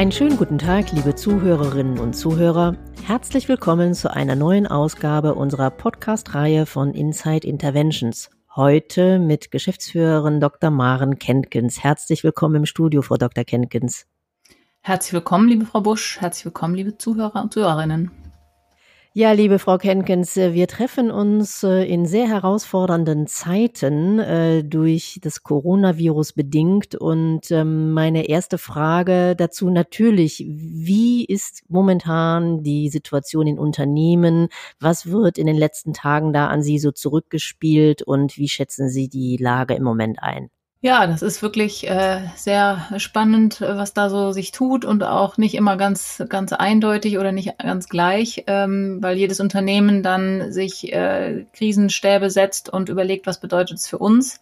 Einen schönen guten Tag, liebe Zuhörerinnen und Zuhörer. Herzlich willkommen zu einer neuen Ausgabe unserer Podcast-Reihe von Inside Interventions. Heute mit Geschäftsführerin Dr. Maren Kentkens. Herzlich willkommen im Studio, Frau Dr. Kentkens. Herzlich willkommen, liebe Frau Busch. Herzlich willkommen, liebe Zuhörer und Zuhörerinnen. Ja, liebe Frau Kenkens, äh, wir treffen uns äh, in sehr herausfordernden Zeiten äh, durch das Coronavirus bedingt. Und ähm, meine erste Frage dazu natürlich, wie ist momentan die Situation in Unternehmen? Was wird in den letzten Tagen da an Sie so zurückgespielt und wie schätzen Sie die Lage im Moment ein? Ja, das ist wirklich äh, sehr spannend, äh, was da so sich tut und auch nicht immer ganz ganz eindeutig oder nicht ganz gleich, ähm, weil jedes Unternehmen dann sich äh, Krisenstäbe setzt und überlegt, was bedeutet es für uns.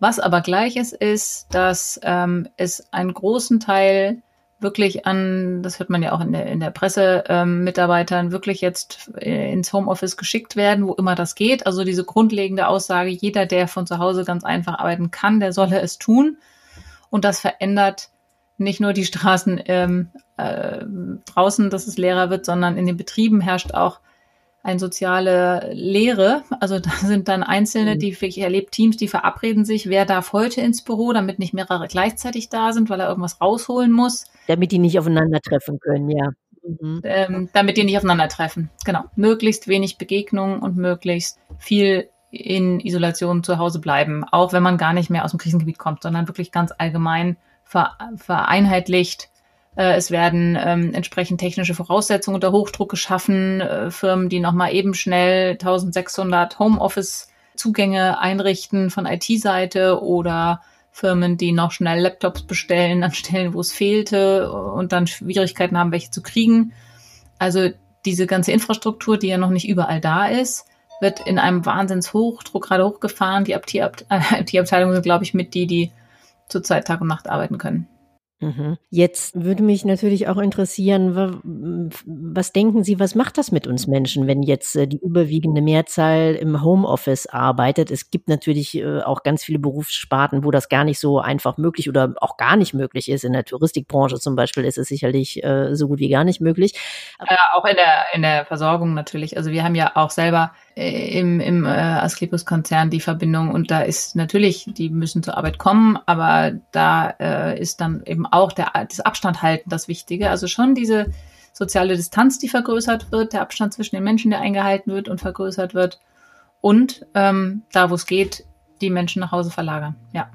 Was aber gleich ist, ist, dass ähm, es einen großen Teil wirklich an, das hört man ja auch in der, in der Presse, ähm, Mitarbeitern wirklich jetzt äh, ins Homeoffice geschickt werden, wo immer das geht. Also diese grundlegende Aussage, jeder, der von zu Hause ganz einfach arbeiten kann, der solle es tun. Und das verändert nicht nur die Straßen ähm, äh, draußen, dass es leerer wird, sondern in den Betrieben herrscht auch eine soziale Lehre. Also da sind dann Einzelne, mhm. die ich erlebe Teams, die verabreden sich, wer darf heute ins Büro, damit nicht mehrere gleichzeitig da sind, weil er irgendwas rausholen muss. Damit die nicht aufeinandertreffen können, ja. Mhm. Ähm, damit die nicht aufeinandertreffen. Genau. Möglichst wenig Begegnungen und möglichst viel in Isolation zu Hause bleiben, auch wenn man gar nicht mehr aus dem Krisengebiet kommt, sondern wirklich ganz allgemein vereinheitlicht äh, es werden ähm, entsprechend technische Voraussetzungen unter Hochdruck geschaffen. Äh, Firmen, die nochmal eben schnell 1600 Homeoffice-Zugänge einrichten von IT-Seite oder Firmen, die noch schnell Laptops bestellen an Stellen, wo es fehlte und dann Schwierigkeiten haben, welche zu kriegen. Also diese ganze Infrastruktur, die ja noch nicht überall da ist, wird in einem Wahnsinnshochdruck gerade hochgefahren. Die IT-Abteilungen sind, glaube ich, mit die, die zurzeit Tag und Nacht arbeiten können. Mhm. Jetzt würde mich natürlich auch interessieren, was denken Sie, was macht das mit uns Menschen, wenn jetzt äh, die überwiegende Mehrzahl im Homeoffice arbeitet? Es gibt natürlich äh, auch ganz viele Berufssparten, wo das gar nicht so einfach möglich oder auch gar nicht möglich ist. In der Touristikbranche zum Beispiel ist es sicherlich äh, so gut wie gar nicht möglich. Äh, auch in der, in der Versorgung natürlich. Also wir haben ja auch selber im, im äh, Asklepios-Konzern die Verbindung und da ist natürlich, die müssen zur Arbeit kommen, aber da äh, ist dann eben auch der, das Abstand halten das Wichtige. Also schon diese soziale Distanz, die vergrößert wird, der Abstand zwischen den Menschen, der eingehalten wird und vergrößert wird und ähm, da, wo es geht, die Menschen nach Hause verlagern. Ja.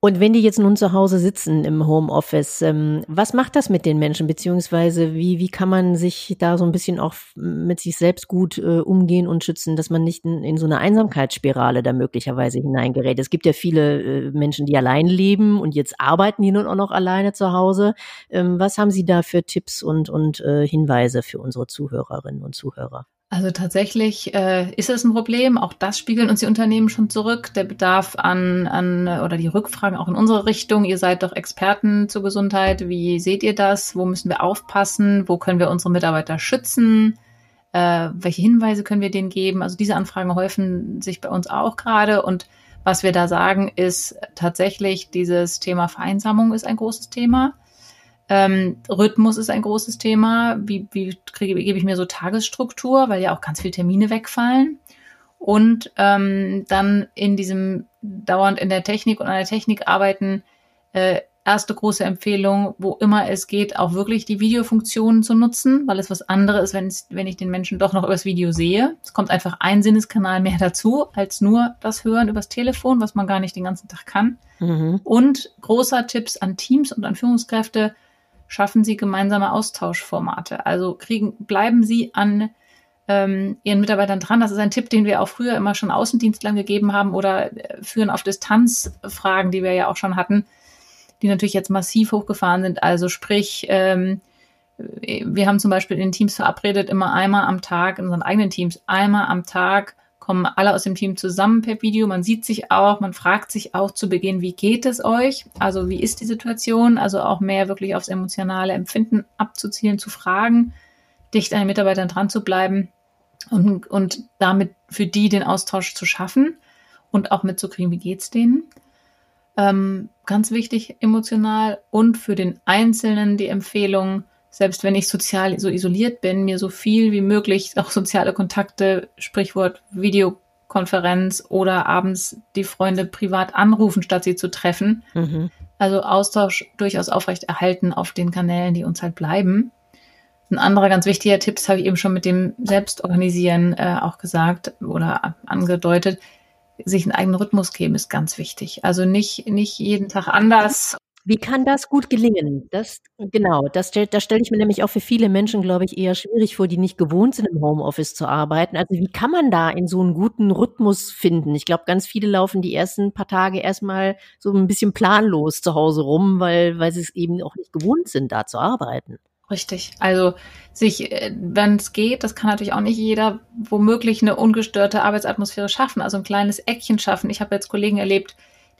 Und wenn die jetzt nun zu Hause sitzen im Homeoffice, ähm, was macht das mit den Menschen, beziehungsweise wie, wie kann man sich da so ein bisschen auch mit sich selbst gut äh, umgehen und schützen, dass man nicht in, in, so eine Einsamkeitsspirale da möglicherweise hineingerät? Es gibt ja viele äh, Menschen, die allein leben und jetzt arbeiten die nun auch noch alleine zu Hause. Ähm, was haben Sie da für Tipps und, und äh, Hinweise für unsere Zuhörerinnen und Zuhörer? Also tatsächlich äh, ist es ein Problem. Auch das spiegeln uns die Unternehmen schon zurück. Der Bedarf an, an oder die Rückfragen auch in unsere Richtung. Ihr seid doch Experten zur Gesundheit. Wie seht ihr das? Wo müssen wir aufpassen? Wo können wir unsere Mitarbeiter schützen? Äh, welche Hinweise können wir denen geben? Also diese Anfragen häufen sich bei uns auch gerade. Und was wir da sagen, ist tatsächlich dieses Thema Vereinsamung ist ein großes Thema. Ähm, Rhythmus ist ein großes Thema. Wie, wie kriege, gebe ich mir so Tagesstruktur, weil ja auch ganz viele Termine wegfallen. Und ähm, dann in diesem dauernd in der Technik und an der Technik arbeiten, äh, erste große Empfehlung, wo immer es geht, auch wirklich die Videofunktionen zu nutzen, weil es was anderes ist, wenn, wenn ich den Menschen doch noch übers Video sehe. Es kommt einfach ein Sinneskanal mehr dazu, als nur das Hören übers Telefon, was man gar nicht den ganzen Tag kann. Mhm. Und großer Tipps an Teams und an Führungskräfte, schaffen Sie gemeinsame Austauschformate. Also kriegen, bleiben Sie an ähm, Ihren Mitarbeitern dran. Das ist ein Tipp, den wir auch früher immer schon Außendienstlern gegeben haben oder äh, führen auf Distanz Fragen, die wir ja auch schon hatten, die natürlich jetzt massiv hochgefahren sind. Also sprich, ähm, wir haben zum Beispiel in den Teams verabredet, immer einmal am Tag, in unseren eigenen Teams, einmal am Tag kommen alle aus dem Team zusammen per Video. Man sieht sich auch, man fragt sich auch zu Beginn, wie geht es euch? Also wie ist die Situation? Also auch mehr wirklich aufs emotionale Empfinden abzuzielen, zu fragen, dicht an den Mitarbeitern dran zu bleiben und, und damit für die den Austausch zu schaffen und auch mitzukriegen, wie geht's denen? Ähm, ganz wichtig emotional und für den Einzelnen die Empfehlung, selbst wenn ich sozial so isoliert bin, mir so viel wie möglich auch soziale Kontakte, Sprichwort Videokonferenz oder abends die Freunde privat anrufen, statt sie zu treffen. Mhm. Also Austausch durchaus aufrecht erhalten auf den Kanälen, die uns halt bleiben. Ein anderer ganz wichtiger Tipp, das habe ich eben schon mit dem Selbstorganisieren äh, auch gesagt oder angedeutet, sich einen eigenen Rhythmus geben ist ganz wichtig. Also nicht, nicht jeden Tag anders. Wie kann das gut gelingen? Das, genau, das, das stelle ich mir nämlich auch für viele Menschen, glaube ich, eher schwierig vor, die nicht gewohnt sind, im Homeoffice zu arbeiten. Also wie kann man da in so einen guten Rhythmus finden? Ich glaube, ganz viele laufen die ersten paar Tage erstmal so ein bisschen planlos zu Hause rum, weil, weil sie es eben auch nicht gewohnt sind, da zu arbeiten. Richtig. Also sich, äh, wenn es geht, das kann natürlich auch nicht jeder, womöglich eine ungestörte Arbeitsatmosphäre schaffen, also ein kleines Eckchen schaffen. Ich habe jetzt Kollegen erlebt,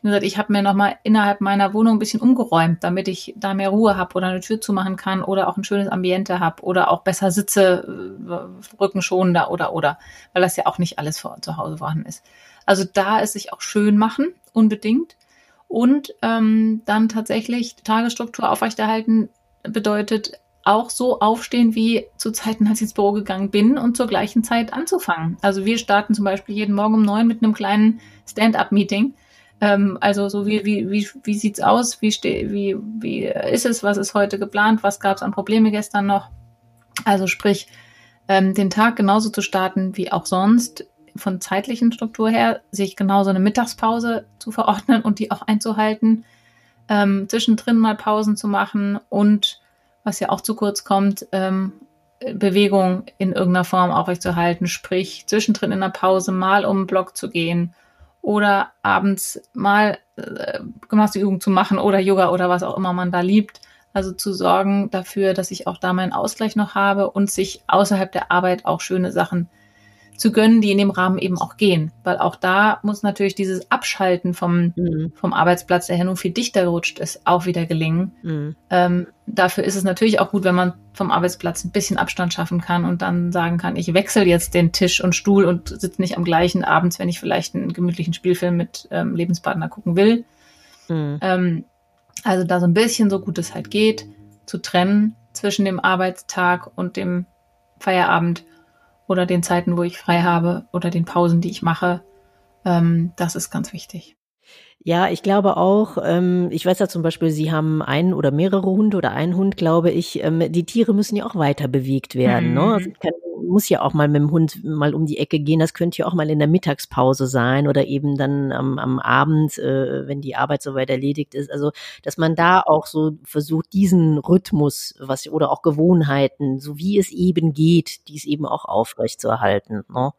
die gesagt, ich habe mir nochmal innerhalb meiner Wohnung ein bisschen umgeräumt, damit ich da mehr Ruhe habe oder eine Tür zumachen kann oder auch ein schönes Ambiente habe oder auch besser sitze, äh, rückenschonender oder oder, weil das ja auch nicht alles vor, zu Hause vorhanden ist. Also da ist sich auch schön machen, unbedingt. Und ähm, dann tatsächlich Tagesstruktur aufrechterhalten bedeutet auch so aufstehen wie zu Zeiten, als ich ins Büro gegangen bin und zur gleichen Zeit anzufangen. Also wir starten zum Beispiel jeden Morgen um neun mit einem kleinen Stand-up-Meeting. Ähm, also so wie, wie, wie, wie sieht's aus? Wie, ste wie, wie ist es? Was ist heute geplant? Was gab es an Probleme gestern noch? Also sprich, ähm, den Tag genauso zu starten wie auch sonst von zeitlichen Struktur her, sich genauso eine Mittagspause zu verordnen und die auch einzuhalten, ähm, zwischendrin mal Pausen zu machen und was ja auch zu kurz kommt, ähm, Bewegung in irgendeiner Form aufrechtzuerhalten, sprich zwischendrin in der Pause mal um den Block zu gehen oder abends mal äh, Gymnastikübung zu machen oder Yoga oder was auch immer man da liebt. Also zu sorgen dafür, dass ich auch da meinen Ausgleich noch habe und sich außerhalb der Arbeit auch schöne Sachen zu gönnen, die in dem Rahmen eben auch gehen. Weil auch da muss natürlich dieses Abschalten vom, mhm. vom Arbeitsplatz, der ja nun viel dichter gerutscht ist, auch wieder gelingen. Mhm. Ähm, dafür ist es natürlich auch gut, wenn man vom Arbeitsplatz ein bisschen Abstand schaffen kann und dann sagen kann, ich wechsle jetzt den Tisch und Stuhl und sitze nicht am gleichen abends, wenn ich vielleicht einen gemütlichen Spielfilm mit ähm, Lebenspartner gucken will. Mhm. Ähm, also da so ein bisschen, so gut es halt geht, zu trennen zwischen dem Arbeitstag und dem Feierabend oder den Zeiten, wo ich frei habe oder den Pausen, die ich mache. Ähm, das ist ganz wichtig. Ja, ich glaube auch, ähm, ich weiß ja zum Beispiel, Sie haben einen oder mehrere Hunde oder einen Hund, glaube ich. Ähm, die Tiere müssen ja auch weiter bewegt werden. Ne? Mhm. Ne? Also kann, muss ja auch mal mit dem Hund mal um die Ecke gehen. Das könnte ja auch mal in der Mittagspause sein oder eben dann am, am Abend, äh, wenn die Arbeit soweit erledigt ist. Also, dass man da auch so versucht, diesen Rhythmus, was oder auch Gewohnheiten, so wie es eben geht, dies eben auch aufrecht zu erhalten. Ne?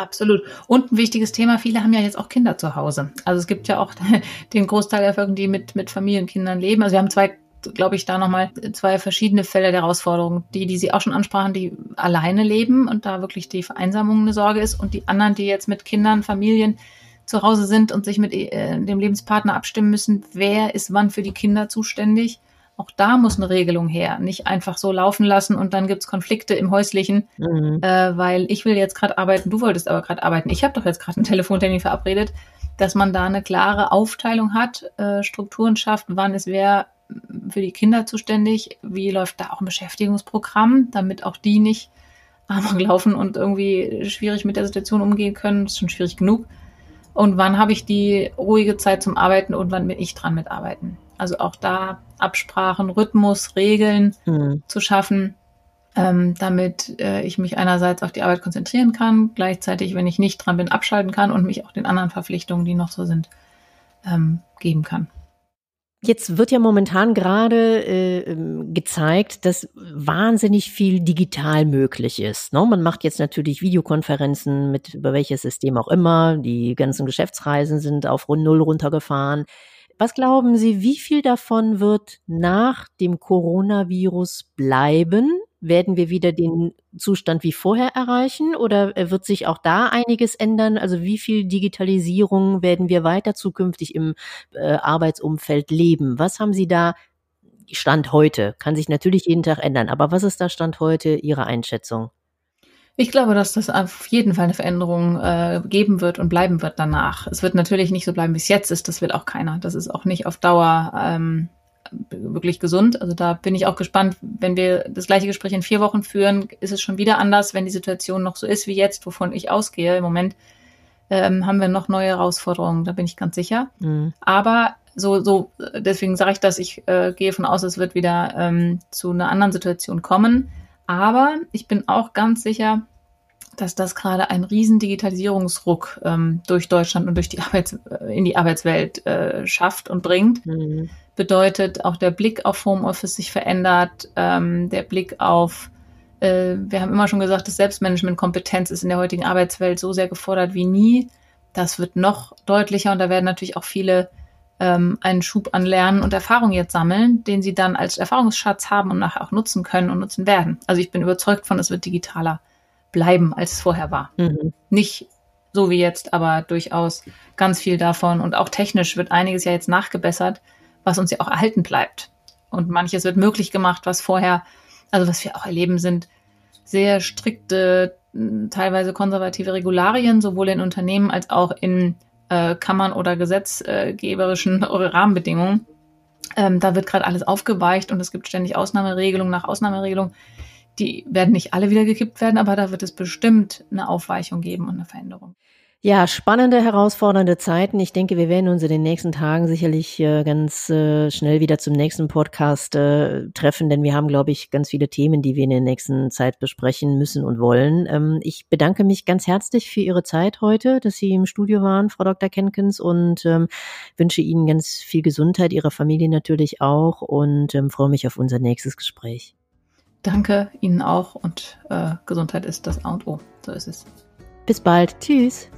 Absolut. Und ein wichtiges Thema, viele haben ja jetzt auch Kinder zu Hause. Also es gibt ja auch den Großteil der Folgen, die mit, mit Familienkindern leben. Also wir haben zwei, glaube ich, da nochmal zwei verschiedene Fälle der Herausforderung. Die, die Sie auch schon ansprachen, die alleine leben und da wirklich die Vereinsamung eine Sorge ist und die anderen, die jetzt mit Kindern, Familien zu Hause sind und sich mit äh, dem Lebenspartner abstimmen müssen, wer ist wann für die Kinder zuständig auch da muss eine Regelung her. Nicht einfach so laufen lassen und dann gibt es Konflikte im Häuslichen, mhm. äh, weil ich will jetzt gerade arbeiten, du wolltest aber gerade arbeiten. Ich habe doch jetzt gerade einen Telefontermin verabredet, dass man da eine klare Aufteilung hat, äh, Strukturen schafft, wann ist wer für die Kinder zuständig, wie läuft da auch ein Beschäftigungsprogramm, damit auch die nicht amok laufen und irgendwie schwierig mit der Situation umgehen können. Das ist schon schwierig genug. Und wann habe ich die ruhige Zeit zum Arbeiten und wann bin ich dran mit Arbeiten? Also auch da Absprachen, Rhythmus, Regeln mhm. zu schaffen, ähm, damit äh, ich mich einerseits auf die Arbeit konzentrieren kann, gleichzeitig, wenn ich nicht dran bin, abschalten kann und mich auch den anderen Verpflichtungen, die noch so sind, ähm, geben kann. Jetzt wird ja momentan gerade äh, ähm, gezeigt, dass wahnsinnig viel digital möglich ist. Ne? Man macht jetzt natürlich Videokonferenzen mit über welches System auch immer. Die ganzen Geschäftsreisen sind auf Null runtergefahren. Was glauben Sie, wie viel davon wird nach dem Coronavirus bleiben? Werden wir wieder den Zustand wie vorher erreichen oder äh, wird sich auch da einiges ändern? Also wie viel Digitalisierung werden wir weiter zukünftig im äh, Arbeitsumfeld leben? Was haben Sie da Stand heute? Kann sich natürlich jeden Tag ändern, aber was ist da Stand heute Ihre Einschätzung? Ich glaube, dass das auf jeden Fall eine Veränderung äh, geben wird und bleiben wird danach. Es wird natürlich nicht so bleiben, wie es jetzt ist. Das will auch keiner. Das ist auch nicht auf Dauer ähm, wirklich gesund. Also da bin ich auch gespannt, wenn wir das gleiche Gespräch in vier Wochen führen, ist es schon wieder anders, wenn die Situation noch so ist wie jetzt, wovon ich ausgehe. Im Moment ähm, haben wir noch neue Herausforderungen, da bin ich ganz sicher. Mhm. Aber so, so, deswegen sage ich das, ich äh, gehe von aus, es wird wieder ähm, zu einer anderen Situation kommen. Aber ich bin auch ganz sicher, dass das gerade einen riesen Digitalisierungsruck ähm, durch Deutschland und durch die Arbeits äh, in die Arbeitswelt äh, schafft und bringt. Mhm. Bedeutet auch der Blick auf Homeoffice sich verändert, ähm, der Blick auf äh, wir haben immer schon gesagt, dass Selbstmanagement-Kompetenz ist in der heutigen Arbeitswelt so sehr gefordert wie nie. Das wird noch deutlicher und da werden natürlich auch viele ähm, einen Schub an Lernen und Erfahrung jetzt sammeln, den sie dann als Erfahrungsschatz haben und nachher auch nutzen können und nutzen werden. Also ich bin überzeugt von, es wird digitaler bleiben, als es vorher war. Mhm. Nicht so wie jetzt, aber durchaus ganz viel davon. Und auch technisch wird einiges ja jetzt nachgebessert, was uns ja auch erhalten bleibt. Und manches wird möglich gemacht, was vorher, also was wir auch erleben, sind sehr strikte, teilweise konservative Regularien, sowohl in Unternehmen als auch in äh, Kammern oder gesetzgeberischen Rahmenbedingungen. Ähm, da wird gerade alles aufgeweicht und es gibt ständig Ausnahmeregelung nach Ausnahmeregelung. Die werden nicht alle wieder gekippt werden, aber da wird es bestimmt eine Aufweichung geben und eine Veränderung. Ja, spannende, herausfordernde Zeiten. Ich denke, wir werden uns in den nächsten Tagen sicherlich äh, ganz äh, schnell wieder zum nächsten Podcast äh, treffen, denn wir haben, glaube ich, ganz viele Themen, die wir in der nächsten Zeit besprechen müssen und wollen. Ähm, ich bedanke mich ganz herzlich für Ihre Zeit heute, dass Sie im Studio waren, Frau Dr. Kenkens, und ähm, wünsche Ihnen ganz viel Gesundheit, Ihrer Familie natürlich auch und ähm, freue mich auf unser nächstes Gespräch. Danke Ihnen auch und äh, Gesundheit ist das A und O. So ist es. Bis bald. Tschüss.